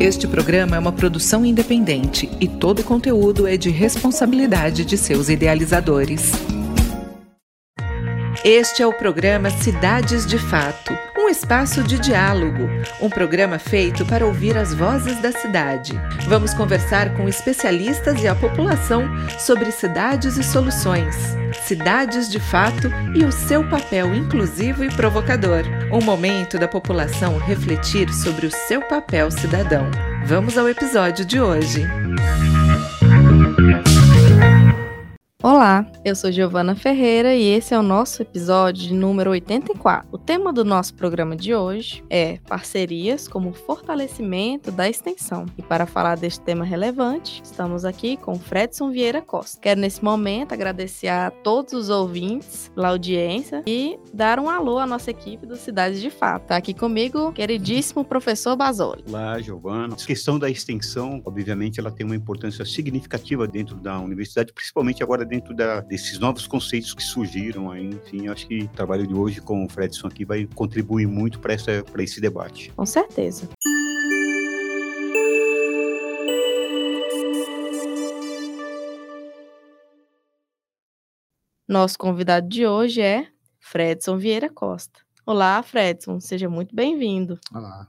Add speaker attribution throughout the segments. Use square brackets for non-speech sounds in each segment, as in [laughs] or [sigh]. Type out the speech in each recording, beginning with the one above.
Speaker 1: Este programa é uma produção independente e todo o conteúdo é de responsabilidade de seus idealizadores. Este é o programa Cidades de Fato, um espaço de diálogo, um programa feito para ouvir as vozes da cidade. Vamos conversar com especialistas e a população sobre cidades e soluções, cidades de fato e o seu papel inclusivo e provocador. Um momento da população refletir sobre o seu papel cidadão. Vamos ao episódio de hoje.
Speaker 2: Olá, eu sou Giovana Ferreira e esse é o nosso episódio número 84. O tema do nosso programa de hoje é parcerias como fortalecimento da extensão. E para falar deste tema relevante, estamos aqui com Fredson Vieira Costa. Quero nesse momento agradecer a todos os ouvintes pela audiência e dar um alô à nossa equipe do Cidade de Fato. Está aqui comigo, queridíssimo professor Basoli.
Speaker 3: Olá, Giovana. A questão da extensão, obviamente, ela tem uma importância significativa dentro da universidade, principalmente agora dentro dentro da, desses novos conceitos que surgiram aí. Enfim, acho que o trabalho de hoje com o Fredson aqui vai contribuir muito para esse debate.
Speaker 2: Com certeza. Nosso convidado de hoje é Fredson Vieira Costa. Olá, Fredson, seja muito bem-vindo.
Speaker 3: Olá.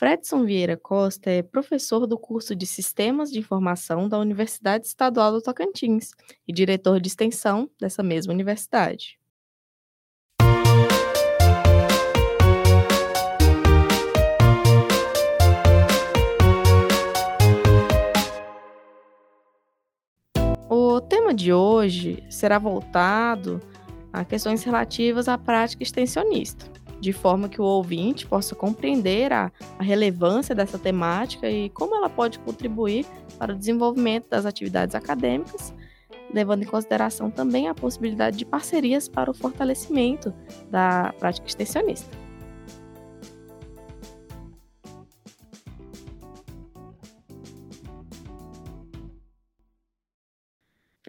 Speaker 2: Fredson Vieira Costa é professor do curso de Sistemas de Informação da Universidade Estadual do Tocantins e diretor de extensão dessa mesma universidade. O tema de hoje será voltado a questões relativas à prática extensionista de forma que o ouvinte possa compreender a, a, relevância dessa temática e como ela pode contribuir para o desenvolvimento das atividades acadêmicas, levando em consideração também a possibilidade de parcerias para o fortalecimento da prática extensionista.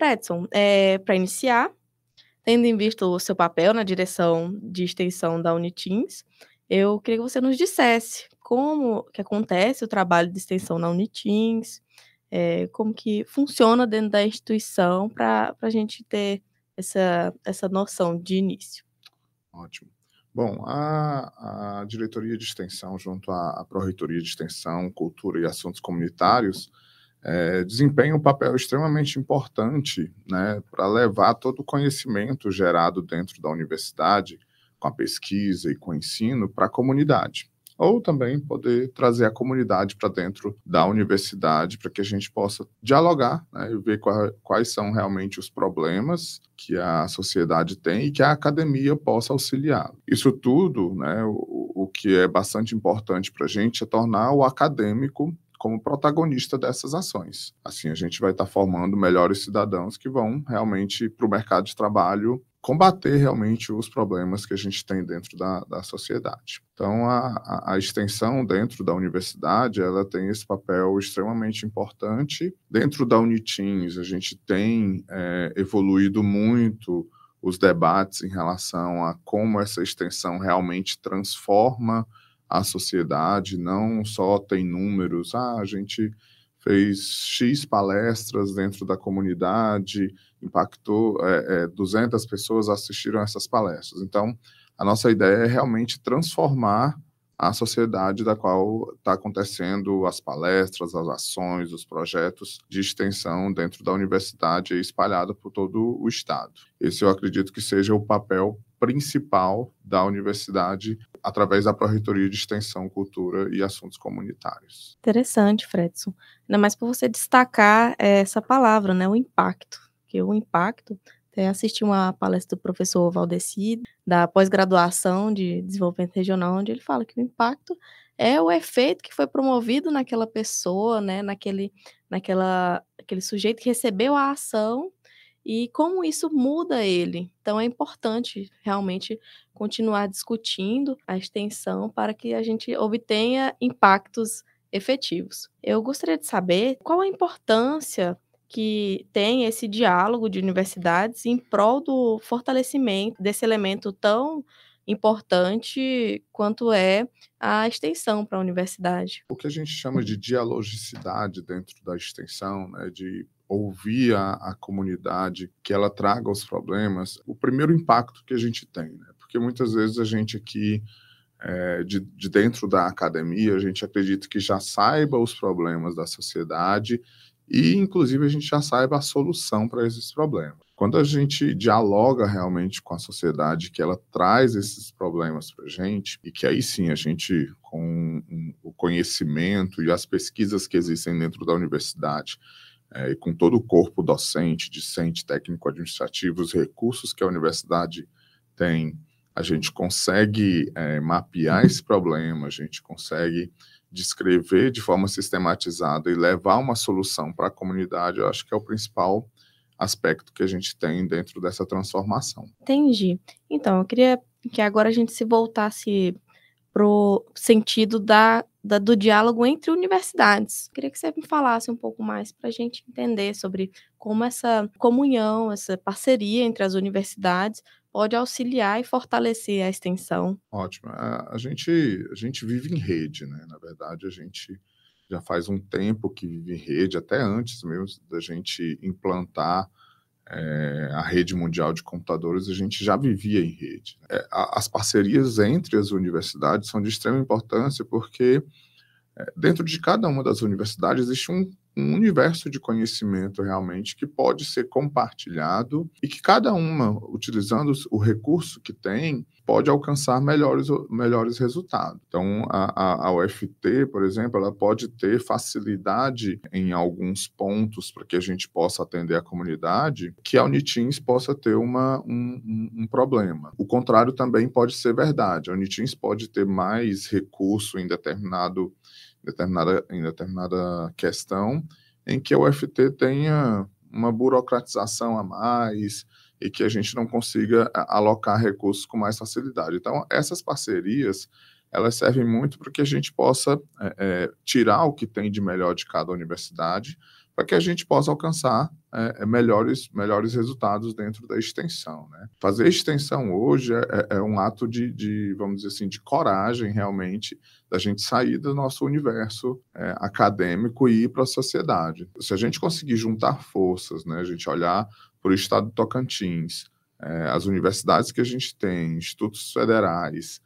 Speaker 2: Fredson, é, para iniciar, Tendo em vista o seu papel na direção de extensão da Unitins, eu queria que você nos dissesse como que acontece o trabalho de extensão na Unitins, é, como que funciona dentro da instituição para a gente ter essa, essa noção de início.
Speaker 4: Ótimo. Bom, a, a diretoria de extensão, junto à, à Pró-Reitoria de Extensão, Cultura e Assuntos Comunitários, é, desempenha um papel extremamente importante né, para levar todo o conhecimento gerado dentro da universidade, com a pesquisa e com o ensino, para a comunidade. Ou também poder trazer a comunidade para dentro da universidade, para que a gente possa dialogar né, e ver qual, quais são realmente os problemas que a sociedade tem e que a academia possa auxiliar. Isso tudo, né, o, o que é bastante importante para a gente é tornar o acadêmico como protagonista dessas ações. Assim, a gente vai estar formando melhores cidadãos que vão realmente para o mercado de trabalho combater realmente os problemas que a gente tem dentro da, da sociedade. Então, a, a, extensão dentro da universidade, ela tem esse papel extremamente importante. Dentro da Unitins, a gente tem é, evoluído muito os debates em relação a como essa extensão realmente transforma a sociedade, não só tem números, ah, a gente fez X palestras dentro da comunidade, impactou, é, é, 200 pessoas assistiram essas palestras. Então, a nossa ideia é realmente transformar a sociedade da qual está acontecendo as palestras, as ações, os projetos de extensão dentro da universidade espalhado por todo o estado. Esse eu acredito que seja o papel principal da universidade através da Pró-Reitoria de Extensão, Cultura e Assuntos Comunitários.
Speaker 2: Interessante, Fredson. Ainda mais para você destacar essa palavra, né, o impacto. Que o impacto, até assisti uma palestra do professor Valdeci, da pós-graduação de desenvolvimento regional, onde ele fala que o impacto é o efeito que foi promovido naquela pessoa, né, naquele, naquela, aquele sujeito que recebeu a ação e como isso muda ele. Então é importante realmente continuar discutindo a extensão para que a gente obtenha impactos efetivos. Eu gostaria de saber qual a importância que tem esse diálogo de universidades em prol do fortalecimento desse elemento tão importante quanto é a extensão para a universidade.
Speaker 4: O que a gente chama de dialogicidade dentro da extensão, né, de ouvir a, a, comunidade, que ela traga os problemas, o primeiro impacto que a gente tem, né? porque muitas vezes a gente aqui, é, de, de dentro da academia, a gente acredita que já saiba os problemas da sociedade e, inclusive, a gente já saiba a solução para esses problemas. Quando a gente dialoga realmente com a sociedade, que ela traz esses problemas para a gente, e que aí sim a gente, com o conhecimento e as pesquisas que existem dentro da universidade, é, e com todo o corpo docente, discente, técnico, administrativo, os recursos que a universidade tem, a gente consegue é, mapear esse problema, a gente consegue descrever de forma sistematizada e levar uma solução para a comunidade, eu acho que é o principal aspecto que a gente tem dentro dessa transformação.
Speaker 2: Entendi. Então, eu queria que agora a gente se voltasse para o sentido da da, do diálogo entre universidades. Queria que você me falasse um pouco mais para a gente entender sobre como essa comunhão, essa parceria entre as universidades pode auxiliar e fortalecer a extensão.
Speaker 4: Ótimo. A, a, gente, a gente vive em rede, né? Na verdade, a gente já faz um tempo que vive em rede, até antes mesmo da gente implantar é, a rede mundial de computadores, a gente já vivia em rede. É, as parcerias entre as universidades são de extrema importância porque é, dentro de cada uma das universidades existe um um universo de conhecimento realmente que pode ser compartilhado e que cada uma, utilizando o recurso que tem, pode alcançar melhores, melhores resultados. Então, a, a, a UFT, por exemplo, ela pode ter facilidade em alguns pontos para que a gente possa atender a comunidade, que a Unitins possa ter uma, um, um, problema. O contrário também pode ser verdade. A Unitins pode ter mais recurso em determinado determinada, em determinada questão em que a UFT tenha uma burocratização a mais e que a gente não consiga alocar recursos com mais facilidade. Então, essas parcerias, elas servem muito para que a gente possa é, é, tirar o que tem de melhor de cada universidade, para que a gente possa alcançar é, é, melhores, melhores resultados dentro da extensão. Né? Fazer extensão hoje é, é, é, um ato de, de, vamos dizer assim, de coragem realmente da gente sair do nosso universo é, acadêmico e ir para a sociedade. Se a gente conseguir juntar forças, né, a gente olhar para o estado de Tocantins, é, as universidades que a gente tem, institutos federais,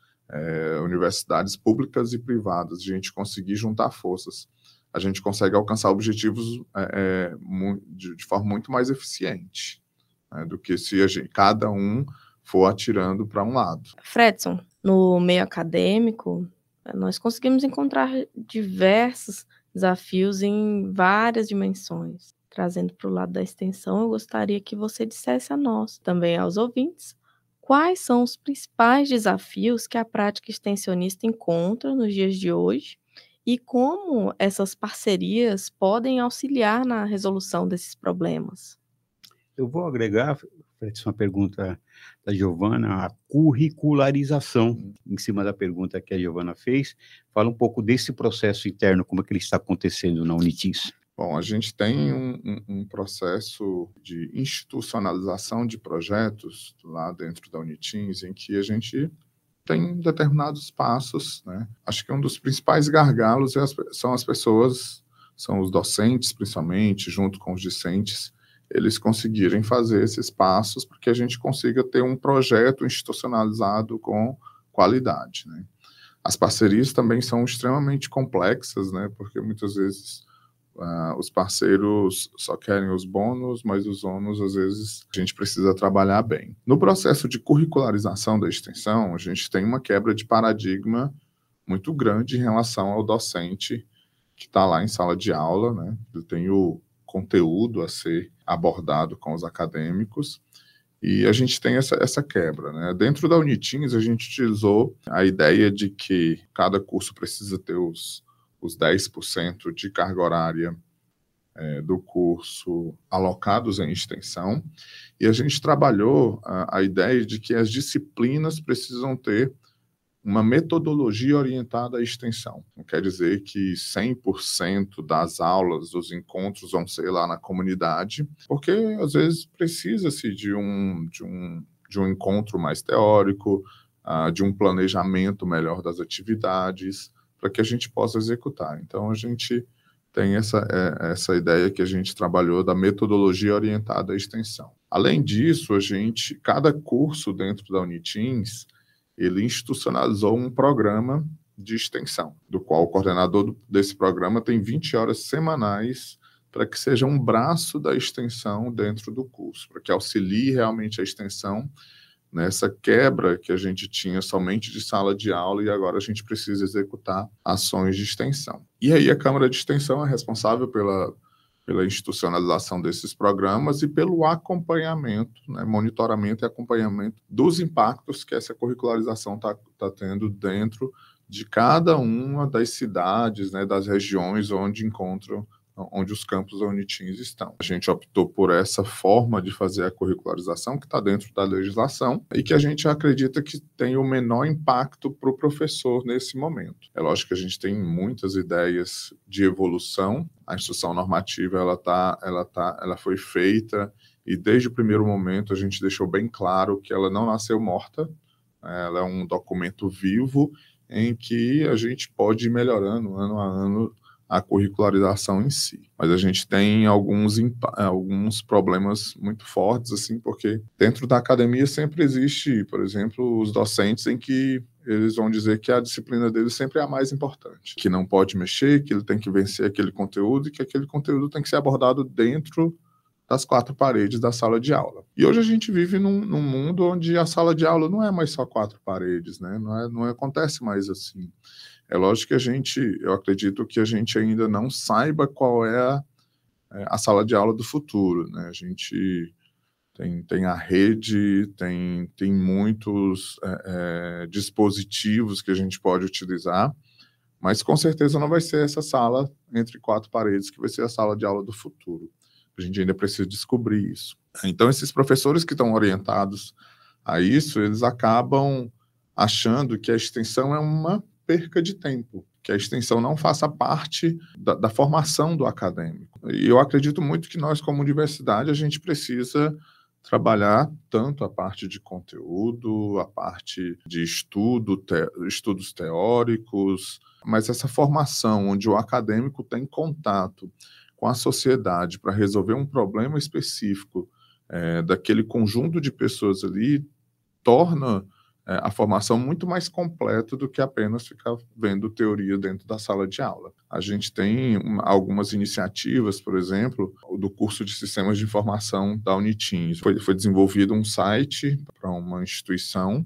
Speaker 4: universidades públicas e privadas, a gente conseguir juntar forças a gente consegue alcançar objetivos é, é de, de, forma muito mais eficiente né, do que se gente, cada um for atirando para um lado.
Speaker 2: Fredson, no meio acadêmico, nós conseguimos encontrar diversos desafios em várias dimensões. Trazendo para o lado da extensão, eu gostaria que você dissesse a nós, também aos ouvintes, quais são os principais desafios que a prática extensionista encontra nos dias de hoje e como essas parcerias podem auxiliar na resolução desses problemas.
Speaker 3: Eu vou agregar, Fredson, uma pergunta da Giovana, a curricularização, em cima da pergunta que a Giovana fez. Fala um pouco desse processo interno, como é que ele está acontecendo na Unitis.
Speaker 4: Bom, a gente tem um, um, um, processo de institucionalização de projetos lá dentro da Unitins, em que a gente tem determinados passos, né? Acho que um dos principais gargalos é as, são as pessoas, são os docentes, principalmente, junto com os discentes, eles conseguirem fazer esses passos para que a gente consiga ter um projeto institucionalizado com qualidade, né? As parcerias também são extremamente complexas, né? Porque muitas vezes Uh, os parceiros só querem os bônus, mas os ônus, às vezes, a gente precisa trabalhar bem. No processo de curricularização da extensão, a gente tem uma quebra de paradigma muito grande em relação ao docente que está lá em sala de aula, né? Ele tem o conteúdo a ser abordado com os acadêmicos, e a gente tem essa, essa quebra. Né? Dentro da Unitins, a gente utilizou a ideia de que cada curso precisa ter os os 10% de carga horária é, do curso alocados em extensão, e a gente trabalhou a, a ideia de que as disciplinas precisam ter uma metodologia orientada à extensão. Não quer dizer que 100% das aulas, dos encontros vão ser lá na comunidade, porque às vezes precisa-se de um, de, um, de um encontro mais teórico, uh, de um planejamento melhor das atividades, para que a gente possa executar. Então, a gente tem essa, é, essa ideia que a gente trabalhou da metodologia orientada à extensão. Além disso, a gente, cada curso dentro da Uniteams, ele institucionalizou um programa de extensão, do qual o coordenador desse programa tem 20 horas semanais para que seja um braço da extensão dentro do curso, para que auxilie realmente a extensão nessa quebra que a gente tinha somente de sala de aula e agora a gente precisa executar ações de extensão. E aí a Câmara de Extensão é responsável pela, pela institucionalização desses programas e pelo acompanhamento, né, monitoramento e acompanhamento dos impactos que essa curricularização está tá tendo dentro de cada uma das cidades, né, das regiões onde encontram onde os campos da estão. A gente optou por essa forma de fazer a curricularização, que está dentro da legislação, e que a gente acredita que tem o menor impacto para o professor nesse momento. É lógico que a gente tem muitas ideias de evolução, a instrução normativa ela, tá, ela, tá, ela foi feita e desde o primeiro momento a gente deixou bem claro que ela não nasceu morta, ela é um documento vivo em que a gente pode ir melhorando ano a ano a curricularização em si. Mas a gente tem alguns, alguns problemas muito fortes, assim, porque dentro da academia sempre existe, por exemplo, os docentes em que eles vão dizer que a disciplina deles sempre é a mais importante, que não pode mexer, que ele tem que vencer aquele conteúdo e que aquele conteúdo tem que ser abordado dentro das quatro paredes da sala de aula. E hoje a gente vive num, num, mundo onde a sala de aula não é mais só quatro paredes, né? Não, é, não acontece mais assim. É lógico que a gente, eu acredito que a gente ainda não saiba qual é a, é, a sala de aula do futuro, né? A gente tem, tem a rede, tem, tem muitos é, é, dispositivos que a gente pode utilizar, mas com certeza não vai ser essa sala entre quatro paredes que vai ser a sala de aula do futuro. A gente ainda precisa descobrir isso. Então, esses professores que estão orientados a isso, eles acabam achando que a extensão é uma perca de tempo, que a extensão não faça parte da, da, formação do acadêmico. E eu acredito muito que nós, como universidade, a gente precisa trabalhar tanto a parte de conteúdo, a parte de estudo, te, estudos teóricos, mas essa formação onde o acadêmico tem contato com a sociedade para resolver um problema específico é, daquele conjunto de pessoas ali torna a formação muito mais completa do que apenas ficar vendo teoria dentro da sala de aula. A gente tem algumas iniciativas, por exemplo, do curso de Sistemas de Informação da Unitins. Foi, foi desenvolvido um site para uma instituição,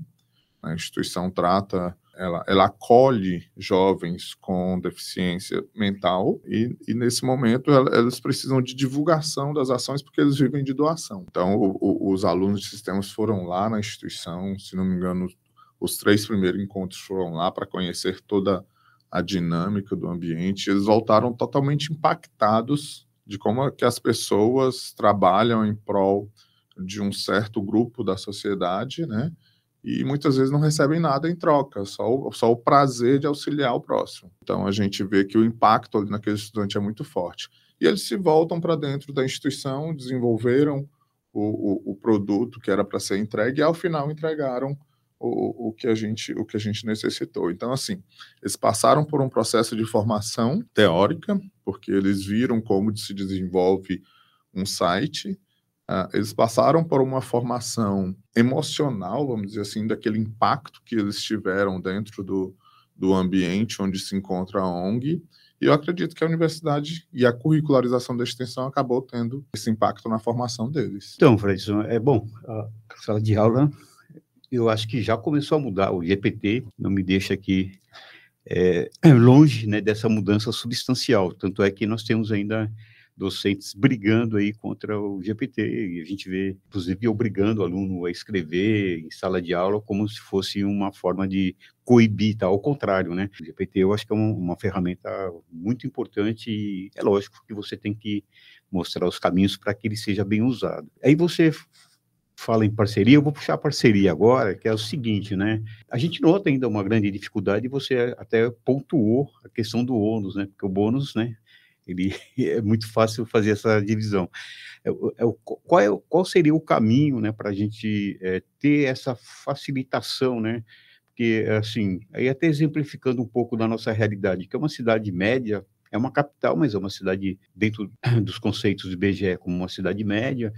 Speaker 4: a instituição trata ela, ela, acolhe jovens com deficiência mental e, e nesse momento ela, eles precisam de divulgação das ações porque eles vivem de doação. Então, o, o, os alunos de sistemas foram lá na instituição, se não me engano, os três primeiros encontros foram lá para conhecer toda a dinâmica do ambiente. Eles voltaram totalmente impactados de como é que as pessoas trabalham em prol de um certo grupo da sociedade, né? E muitas vezes não recebem nada em troca, só o, só o prazer de auxiliar o próximo. Então a gente vê que o impacto ali naquele estudante é muito forte. E eles se voltam para dentro da instituição, desenvolveram o, o, o produto que era para ser entregue e ao final entregaram o, o, que a gente, o que a gente necessitou. Então, assim, eles passaram por um processo de formação teórica, porque eles viram como se desenvolve um site, Uh, eles passaram por uma formação emocional, vamos dizer assim, daquele impacto que eles tiveram dentro do, do ambiente onde se encontra a ONG. E eu acredito que a universidade e a curricularização da extensão acabou tendo esse impacto na formação deles.
Speaker 3: Então, Fredson, é bom, a sala de aula, eu acho que já começou a mudar. O GPT não me deixa aqui é, longe né, dessa mudança substancial. Tanto é que nós temos ainda docentes brigando aí contra o GPT, e a gente vê, inclusive, obrigando o aluno a escrever em sala de aula como se fosse uma forma de coibir, tá? ao contrário, né? O GPT eu acho que é uma, uma ferramenta muito importante e é lógico que você tem que mostrar os caminhos para que ele seja bem usado. Aí você fala em parceria, eu vou puxar a parceria agora, que é o seguinte, né? A gente nota ainda uma grande dificuldade, e você até pontuou a questão do ônus, né? Porque o bônus, né? Ele [laughs] é muito fácil fazer essa divisão. É, é, qual, é, qual seria o caminho, né, para a gente é, ter essa facilitação, né, porque, assim, aí até exemplificando um pouco da nossa realidade, que é uma cidade média, é uma capital, mas é uma cidade dentro [clears throat] dos conceitos do IBGE como uma cidade média,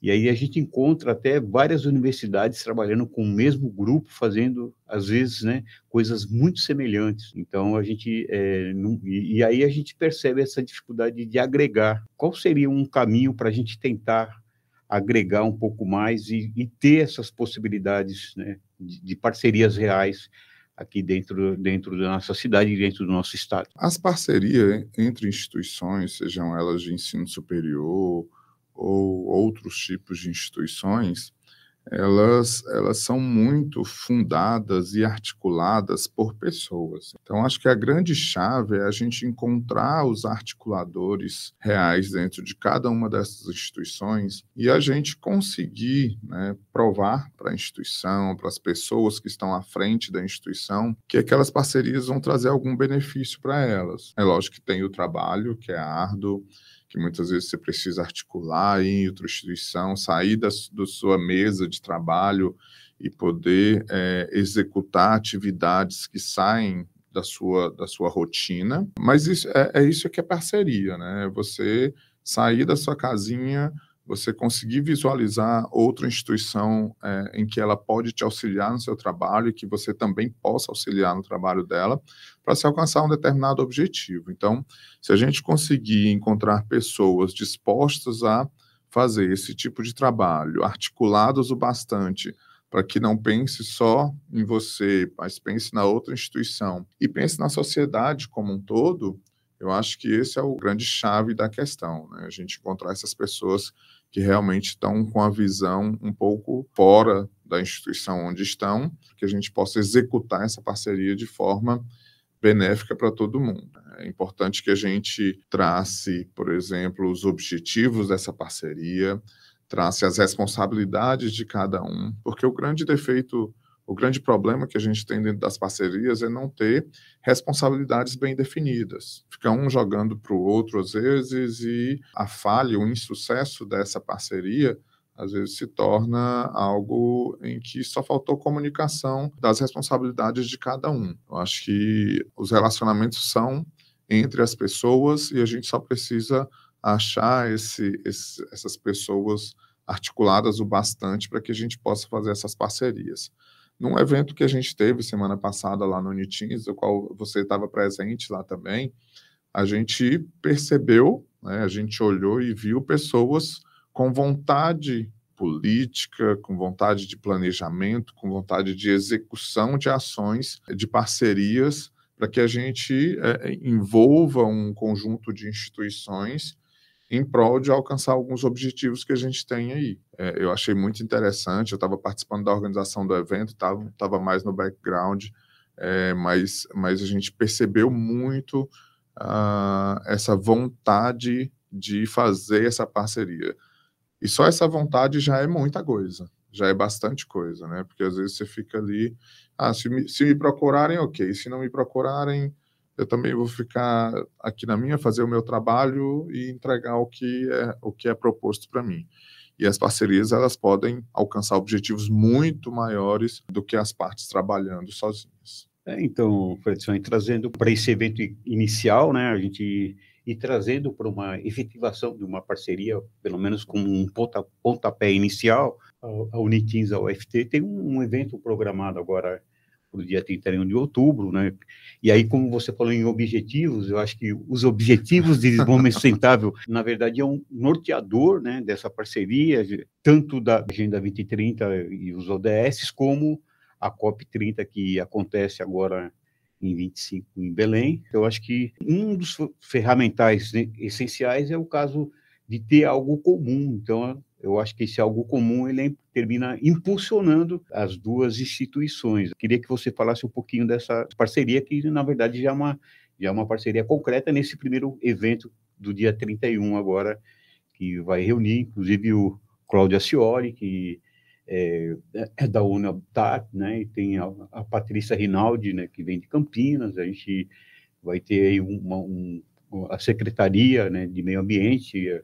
Speaker 3: e aí a gente encontra até várias universidades trabalhando com o mesmo grupo, fazendo, às vezes, né, coisas muito semelhantes. Então, a gente... É, não, e, e, aí a gente percebe essa dificuldade de agregar. Qual seria um caminho para a gente tentar agregar um pouco mais e, e ter essas possibilidades né, de, de parcerias reais aqui dentro, dentro da nossa cidade e dentro do nosso estado.
Speaker 4: As parcerias entre instituições, sejam elas de ensino superior ou outros tipos de instituições, elas, elas são muito fundadas e articuladas por pessoas. Então, acho que a grande chave é a gente encontrar os articuladores reais dentro de cada uma dessas instituições e a gente conseguir né, provar para a instituição, para as pessoas que estão à frente da instituição, que aquelas parcerias vão trazer algum benefício para elas. É lógico que tem o trabalho, que é árduo, que muitas vezes você precisa articular em outra instituição, sair da, da sua mesa de trabalho e poder é, executar atividades que saem da sua, da sua rotina. Mas isso, é, é isso que é parceria, né? Você sair da sua casinha você conseguir visualizar outra instituição é, em que ela pode te auxiliar no seu trabalho e que você também possa auxiliar no trabalho dela para se alcançar um determinado objetivo. Então, se a gente conseguir encontrar pessoas dispostas a fazer esse tipo de trabalho, articulados o bastante para que não pense só em você, mas pense na outra instituição e pense na sociedade como um todo, eu acho que esse é o grande chave da questão, né? A gente encontrar essas pessoas que realmente estão com a visão um pouco fora da instituição onde estão, que a gente possa executar essa parceria de forma benéfica para todo mundo. É importante que a gente trace, por exemplo, os objetivos dessa parceria, trace as responsabilidades de cada um, porque o grande defeito o grande problema que a gente tem dentro das parcerias é não ter responsabilidades bem definidas. Fica um jogando para o outro às vezes e a falha, o insucesso dessa parceria às vezes se torna algo em que só faltou comunicação das responsabilidades de cada um. Eu acho que os relacionamentos são entre as pessoas e a gente só precisa achar esse, esse, essas pessoas articuladas o bastante para que a gente possa fazer essas parcerias. Num evento que a gente teve semana passada lá no Unitins, do qual você estava presente lá também, a gente percebeu, né, a gente olhou e viu pessoas com vontade política, com vontade de planejamento, com vontade de execução de ações, de parcerias, para que a gente é, envolva um conjunto de instituições em prol de alcançar alguns objetivos que a gente tem aí. É, eu achei muito interessante, eu estava participando da organização do evento, estava mais no background, é, mas, mas a gente percebeu muito uh, essa vontade de fazer essa parceria. E só essa vontade já é muita coisa, já é bastante coisa, né? Porque às vezes você fica ali, ah, se me, se me procurarem, ok, se não me procurarem, eu também vou ficar aqui na minha, fazer o meu trabalho e entregar o que é, o que é proposto para mim. E as parcerias elas podem alcançar objetivos muito maiores do que as partes trabalhando sozinhas.
Speaker 3: É, então, Fredson, trazendo para esse evento inicial, né, a gente ir trazendo para uma efetivação de uma parceria, pelo menos como um pontapé inicial, a Unitins, a UFT, tem um evento programado agora para o dia 31 de outubro, né? E aí, como você falou em objetivos, eu acho que os objetivos de desenvolvimento [laughs] sustentável, na verdade, é um norteador, né, dessa parceria, tanto da Agenda 2030 e os ODS, como a COP 30 que acontece agora em 25 em Belém. Eu acho que um dos ferramentais essenciais é o caso de ter algo comum. Então, eu acho que esse algo comum ele termina impulsionando as duas instituições. Eu queria que você falasse um pouquinho dessa parceria, que na verdade já é uma, já é uma parceria concreta nesse primeiro evento do dia 31 agora, que vai reunir, inclusive, o Cláudio Acioli, que é, é da UNABTAT, né, e tem a, a, Patrícia Rinaldi, né, que vem de Campinas, a gente vai ter aí uma, um, a Secretaria né, de Meio Ambiente,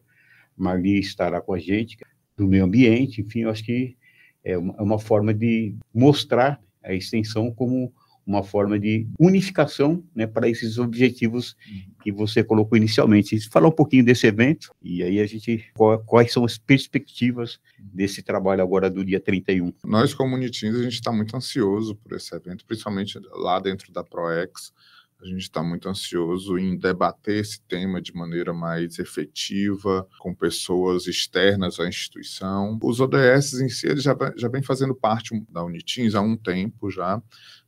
Speaker 3: Marli estará com a gente, do meio ambiente, enfim, eu acho que é uma, é uma forma de mostrar a extensão como uma forma de unificação né, para esses objetivos que você colocou inicialmente. Falar um pouquinho desse evento e aí a gente quais são as perspectivas desse trabalho agora do dia 31.
Speaker 4: Nós como Unitins a gente está muito ansioso por esse evento, principalmente lá dentro da Proex. A gente está muito ansioso em debater esse tema de maneira mais efetiva, com pessoas externas à instituição. Os ODS em si já, já vem fazendo parte da Unitins há um tempo já.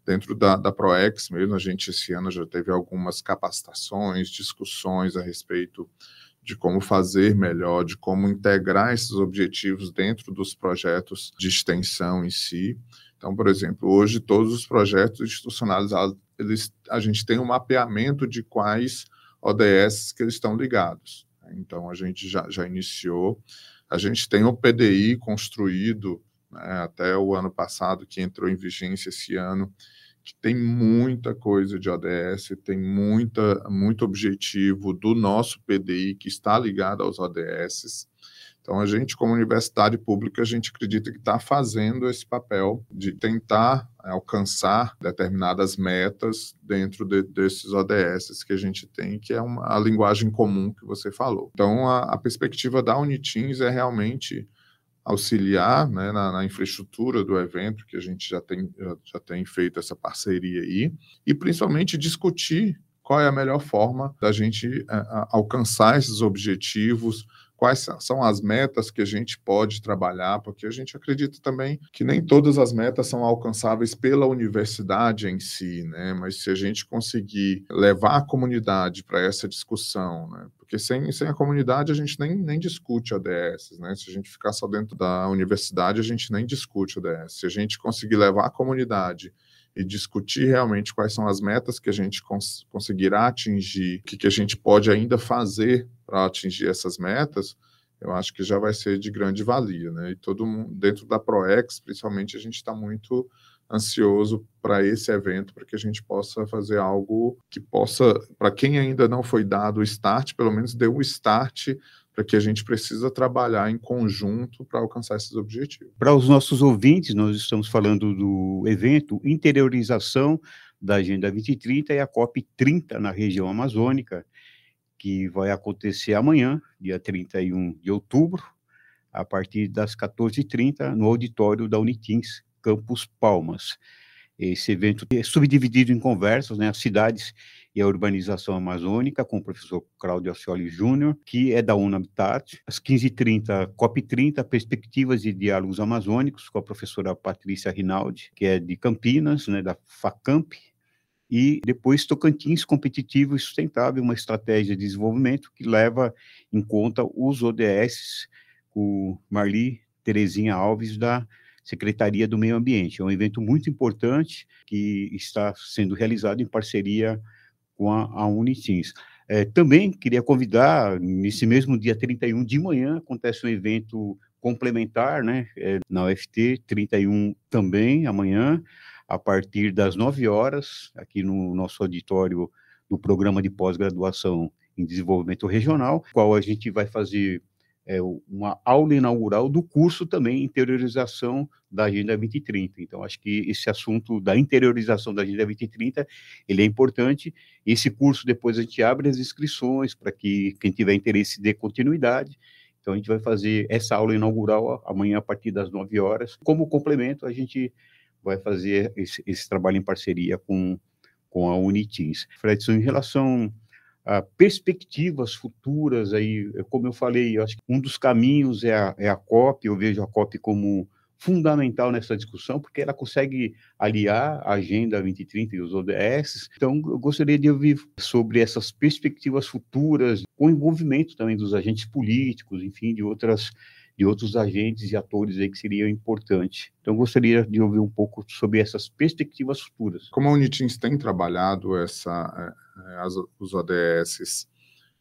Speaker 4: Dentro da, da ProEx mesmo, a gente esse ano já teve algumas capacitações, discussões a respeito de como fazer melhor, de como integrar esses objetivos dentro dos projetos de extensão em si. Então, por exemplo, hoje todos os projetos institucionalizados, eles, a gente tem um mapeamento de quais ODS que eles estão ligados. Então, a gente já, já iniciou, a gente tem o PDI construído né, até o ano passado, que entrou em vigência esse ano, que tem muita coisa de ODS, tem muita, muito objetivo do nosso PDI que está ligado aos ODS. Então, a gente, como universidade pública, a gente acredita que está fazendo esse papel de tentar é, alcançar determinadas metas dentro de, desses ODS que a gente tem, que é uma, a linguagem comum que você falou. Então, a, a perspectiva da Unitins é realmente auxiliar né, na, na, infraestrutura do evento, que a gente já tem, já, já tem feito essa parceria aí, e principalmente discutir qual é a melhor forma da gente é, alcançar esses objetivos, quais são as metas que a gente pode trabalhar, porque a gente acredita também que nem todas as metas são alcançáveis pela universidade em si, né? Mas se a gente conseguir levar a comunidade para essa discussão, né? Porque sem, sem a comunidade a gente nem, nem discute ODS, né? Se a gente ficar só dentro da universidade, a gente nem discute ODS. Se a gente conseguir levar a comunidade e discutir realmente quais são as metas que a gente cons conseguirá atingir, o que, que a gente pode ainda fazer para atingir essas metas, eu acho que já vai ser de grande valia, né? E todo mundo, dentro da ProEx, principalmente, a gente está muito ansioso para esse evento, para que a gente possa fazer algo que possa, para quem ainda não foi dado o start, pelo menos dê o start para que a gente precisa trabalhar em conjunto para alcançar esses objetivos.
Speaker 3: Para os nossos ouvintes, nós estamos falando do evento Interiorização da Agenda 2030 e a COP 30 na região amazônica, que vai acontecer amanhã, dia 31 de outubro, a partir das 14h30, no auditório da Unitins, Campus Palmas. Esse evento é subdividido em conversas, né, as cidades e a urbanização amazônica, com o professor Cláudio Ascioli Júnior, que é da UNABitat. Às 15h30, COP30, Perspectivas e Diálogos Amazônicos, com a professora Patrícia Rinaldi, que é de Campinas, né, da FACAMP, e depois Tocantins competitivo e sustentável, uma estratégia de desenvolvimento que leva em conta os ODS, com Marli Terezinha Alves, da Secretaria do Meio Ambiente. É um evento muito importante que está sendo realizado em parceria com a, a Unitins. É, também queria convidar, nesse mesmo dia 31 de manhã, acontece um evento complementar, né, é, na UFT, 31 também, amanhã, a partir das 9 horas, aqui no nosso auditório do Programa de Pós-Graduação em Desenvolvimento Regional, qual a gente vai fazer é, uma aula inaugural do curso também Interiorização da Agenda 2030. Então, acho que esse assunto da interiorização da Agenda 2030, ele é importante. Esse curso, depois a gente abre as inscrições para que quem tiver interesse dê continuidade. Então, a gente vai fazer essa aula inaugural amanhã a partir das 9 horas. Como complemento, a gente vai fazer esse, esse trabalho em parceria com, com a Unitins. Fredson, em relação a perspectivas futuras aí, como eu falei, eu acho que um dos caminhos é a, é a COP, eu vejo a COP como fundamental nessa discussão, porque ela consegue aliar a Agenda 2030 e os ODS. Então, eu gostaria de ouvir sobre essas perspectivas futuras, com envolvimento também dos agentes políticos, enfim, de outras de outros agentes e atores aí que seria importante. Então, gostaria de ouvir um pouco sobre essas perspectivas futuras.
Speaker 4: Como a Unitins tem trabalhado essa, é, é, as, os ODS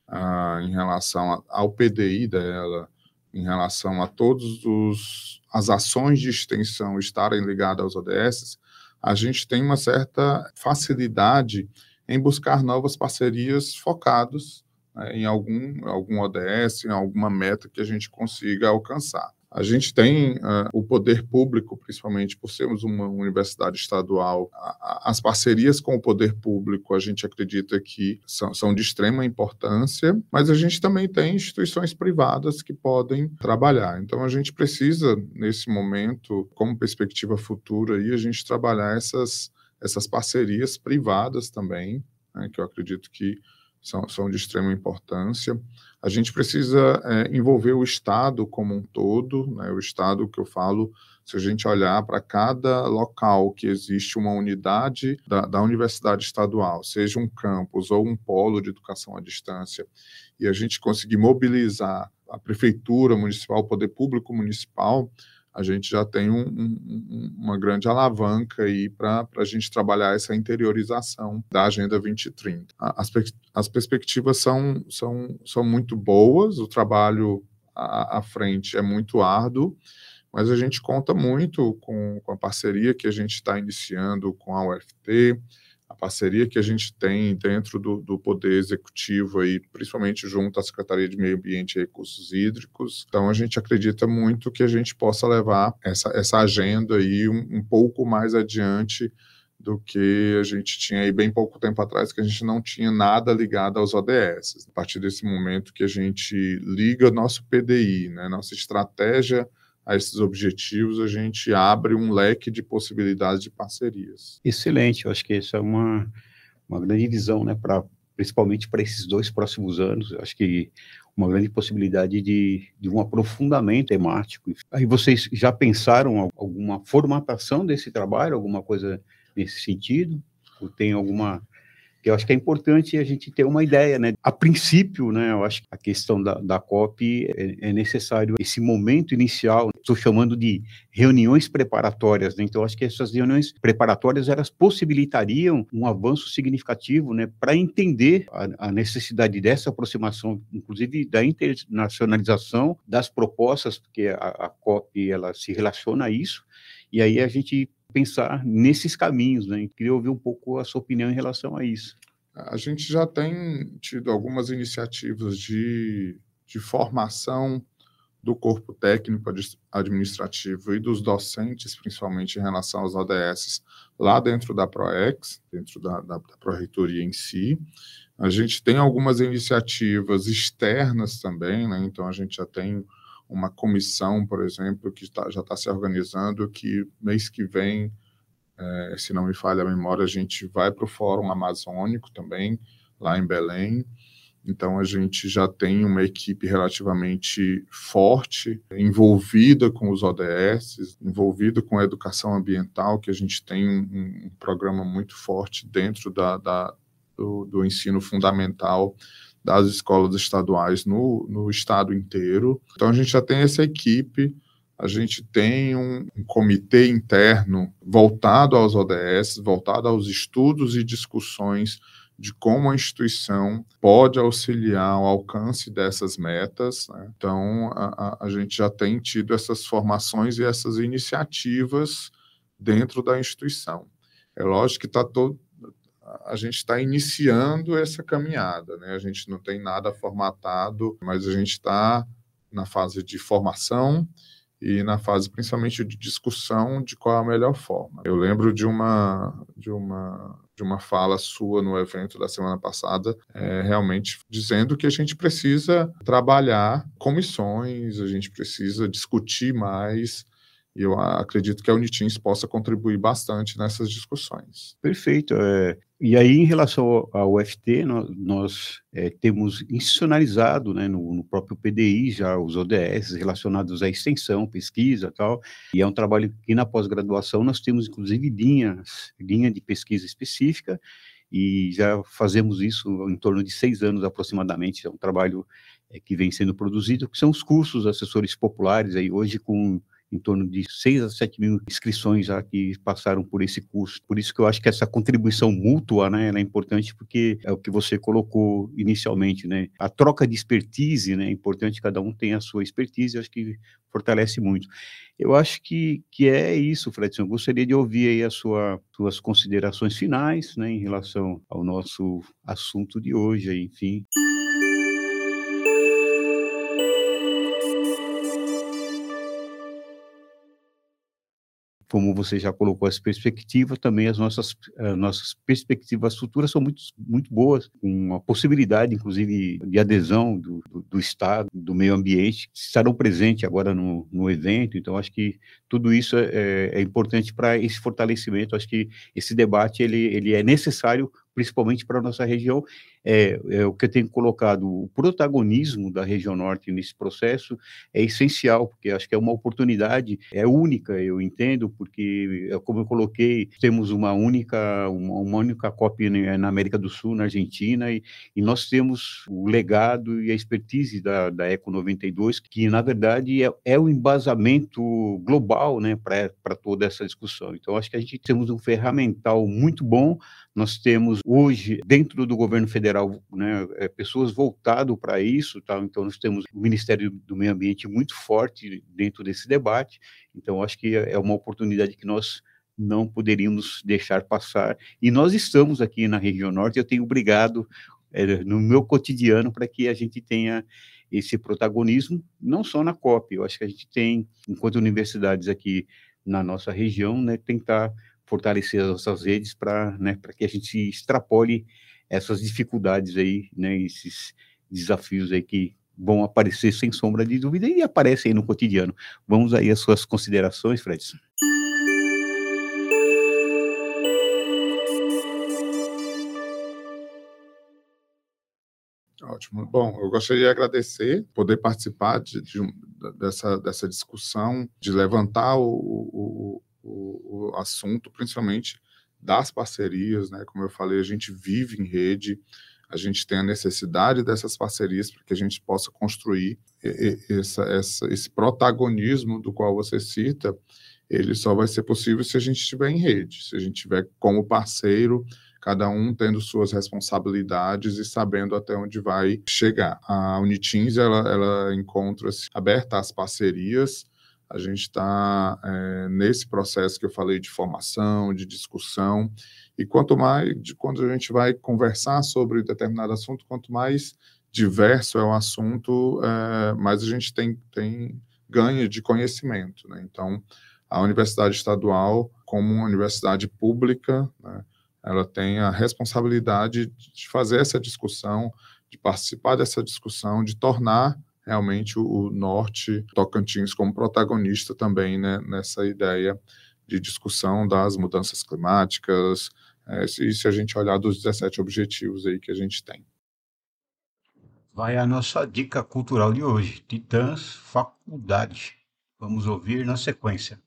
Speaker 4: ah, em relação ao PDI dela, em relação a todas as ações de extensão estarem ligadas aos ODS, a gente tem uma certa facilidade em buscar novas parcerias focadas né, em algum, algum ODS, em alguma meta que a gente consiga alcançar. A gente tem uh, o poder público, principalmente por sermos uma universidade estadual, a, a, as parcerias com o poder público, a gente acredita que são, são de extrema importância, mas a gente também tem instituições privadas que podem trabalhar. Então, a gente precisa, nesse momento, como perspectiva futura, aí, a gente trabalhar essas, essas parcerias privadas também, né, que eu acredito que são, são de extrema importância. A gente precisa é, envolver o Estado como um todo, né, o Estado que eu falo, se a gente olhar para cada local que existe uma unidade da, da universidade estadual, seja um campus ou um polo de educação à distância, e a gente conseguir mobilizar a prefeitura municipal, o poder público municipal, a gente já tem um, um, uma grande alavanca aí para a gente trabalhar essa interiorização da Agenda 2030. As, as perspectivas são, são, são muito boas, o trabalho à, à frente é muito árduo, mas a gente conta muito com, com a parceria que a gente está iniciando com a UFT, a parceria que a gente tem dentro do, do, Poder Executivo, aí, principalmente junto à Secretaria de Meio Ambiente e Recursos Hídricos. Então, a gente acredita muito que a gente possa levar essa, essa agenda aí um, um pouco mais adiante do que a gente tinha aí bem pouco tempo atrás, que a gente não tinha nada ligado aos ODS. A partir desse momento que a gente liga nosso PDI, né, nossa estratégia a esses objetivos, a gente abre um leque de possibilidades de parcerias.
Speaker 3: Excelente, eu acho que isso é uma, uma grande visão, né, para principalmente para esses dois próximos anos, eu acho que uma grande possibilidade de, de um aprofundamento temático. Aí vocês já pensaram alguma formatação desse trabalho, alguma coisa nesse sentido? Ou tem alguma eu acho que é importante a gente ter uma ideia, né? A princípio, né, eu acho que a questão da, da COP é, é necessário esse momento inicial, estou chamando de reuniões preparatórias, né? Então, acho que essas reuniões preparatórias, elas possibilitariam um avanço significativo, né, para entender a, a necessidade dessa aproximação, inclusive da internacionalização das propostas, porque a, a COP, ela se relaciona a isso, e aí a gente pensar nesses caminhos, né? Queria ouvir um pouco a sua opinião em relação a isso.
Speaker 4: A gente já tem tido algumas iniciativas de, de formação do corpo técnico administrativo e dos docentes, principalmente em relação aos ODS, lá dentro da ProEx, dentro da, da, da Proreitoria em si. A gente tem algumas iniciativas externas também, né? então a gente já tem uma comissão, por exemplo, que tá, já está se organizando, que mês que vem, é, se não me falha a memória, a gente vai para o Fórum Amazônico também, lá em Belém. Então, a gente já tem uma equipe relativamente forte, envolvida com os ODS, envolvida com a educação ambiental, que a gente tem um, um programa muito forte dentro da, da do, do ensino fundamental das escolas estaduais no, no estado inteiro. Então, a gente já tem essa equipe, a gente tem um, um comitê interno voltado aos ODS, voltado aos estudos e discussões de como a instituição pode auxiliar o alcance dessas metas. Né? Então, a, a, gente já tem tido essas formações e essas iniciativas dentro da instituição. É lógico que está todo, a gente está iniciando essa caminhada, né? A gente não tem nada formatado, mas a gente está na fase de formação e na fase principalmente de discussão de qual é a melhor forma. Eu lembro de uma de uma de uma fala sua no evento da semana passada, é, realmente dizendo que a gente precisa trabalhar comissões, a gente precisa discutir mais e eu acredito que a Unitins possa contribuir bastante nessas discussões.
Speaker 3: Perfeito. É, e aí, em relação ao UFT, nós, nós é, temos institucionalizado né, no, no, próprio PDI já os ODS relacionados à extensão, pesquisa tal, e é um trabalho que na pós-graduação nós temos, inclusive, linhas, linha de pesquisa específica, e já fazemos isso em torno de seis anos aproximadamente, é um trabalho é, que vem sendo produzido, que são os cursos assessores populares, aí hoje com em torno de 6 a 7 mil inscrições já que passaram por esse curso. Por isso que eu acho que essa contribuição mútua, né, é importante porque é o que você colocou inicialmente, né? A troca de expertise, né, é importante, cada um tem a sua expertise, acho que fortalece muito. Eu acho que, que é isso, Fredson. Eu gostaria de ouvir aí as sua, suas considerações finais, né, em relação ao nosso assunto de hoje, enfim. Como você já colocou as perspectivas, também as nossas, as nossas perspectivas futuras são muito, muito boas, com a possibilidade, inclusive, de adesão do, do, do Estado, do meio ambiente, estarão presentes agora no, no evento. Então, acho que tudo isso é, é importante para esse fortalecimento. Acho que esse debate ele, ele é necessário principalmente para a nossa região, é, é, o que eu tenho colocado, o protagonismo da região norte nesse processo é essencial, porque acho que é uma oportunidade, é única, eu entendo, porque, é como eu coloquei, temos uma única, uma, uma única cópia na América do Sul, na Argentina, e, e, nós temos o legado e a expertise da, da Eco 92, que, na verdade, é, é o embasamento global né, para toda essa discussão. Então, acho que a gente temos um ferramental muito bom, nós temos hoje, dentro do governo federal, né, é, pessoas voltado para isso, tá? então nós temos o Ministério do Meio Ambiente muito forte dentro desse debate, então acho que é uma oportunidade que nós não poderíamos deixar passar, e nós estamos aqui na região norte, eu tenho obrigado é, no meu cotidiano para que a gente tenha esse protagonismo, não só na COP, eu acho que a gente tem, enquanto universidades aqui na nossa região, né, tentar fortalecer as nossas redes para né, que a gente extrapole essas dificuldades aí, né, esses desafios aí que vão aparecer sem sombra de dúvida e aparecem aí no cotidiano. Vamos aí às suas considerações, Fredson.
Speaker 4: Ótimo. Bom, eu gostaria de agradecer poder participar de, de, dessa, dessa discussão, de levantar o, o, o, o assunto, principalmente das parcerias, né? Como eu falei, a gente vive em rede, a gente tem a necessidade dessas parcerias para que a gente possa construir essa, essa, esse protagonismo do qual você cita, ele só vai ser possível se a gente estiver em rede, se a gente tiver como parceiro, cada um tendo suas responsabilidades e sabendo até onde vai chegar. A Unitins, ela, ela encontra-se aberta às parcerias, a gente está é, nesse processo que eu falei de formação, de discussão, e quanto mais, de, quando a gente vai conversar sobre determinado assunto, quanto mais diverso é o assunto, é, mais a gente tem, tem ganho de conhecimento. Né? Então, a Universidade Estadual, como uma universidade pública, né, ela tem a responsabilidade de fazer essa discussão, de participar dessa discussão, de tornar realmente o, norte Tocantins como protagonista também né, nessa ideia de discussão das mudanças climáticas, é, se, se a gente olhar dos 17 objetivos aí que a gente tem.
Speaker 3: Vai a nossa dica cultural de hoje, Titãs Faculdade. Vamos ouvir na sequência.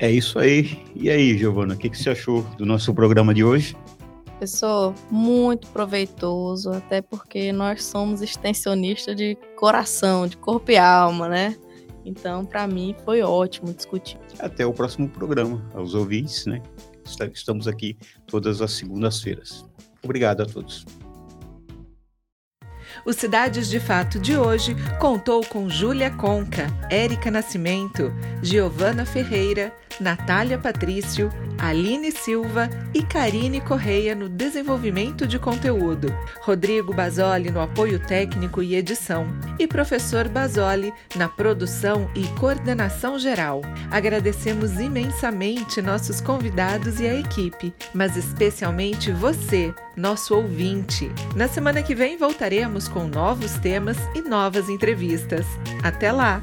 Speaker 5: É
Speaker 3: isso aí. E aí, Giovana, o que, que você achou do nosso programa de hoje?
Speaker 2: Pessoal, muito proveitoso, até porque nós somos extensionistas de coração, de corpo e alma, né? Então, para mim, foi ótimo discutir.
Speaker 3: Até o próximo programa, aos ouvintes, né? Estamos aqui todas as segundas-feiras. Obrigado a todos.
Speaker 1: O Cidades de Fato de hoje contou com Júlia Conca, Érica Nascimento, Giovana Ferreira, Natália Patrício, Aline Silva e Karine Correia no desenvolvimento de conteúdo, Rodrigo Basoli no apoio técnico e edição e professor Basoli na produção e coordenação geral. Agradecemos imensamente nossos convidados e a equipe, mas especialmente você, nosso ouvinte. Na semana que vem voltaremos com novos temas e novas entrevistas. Até lá!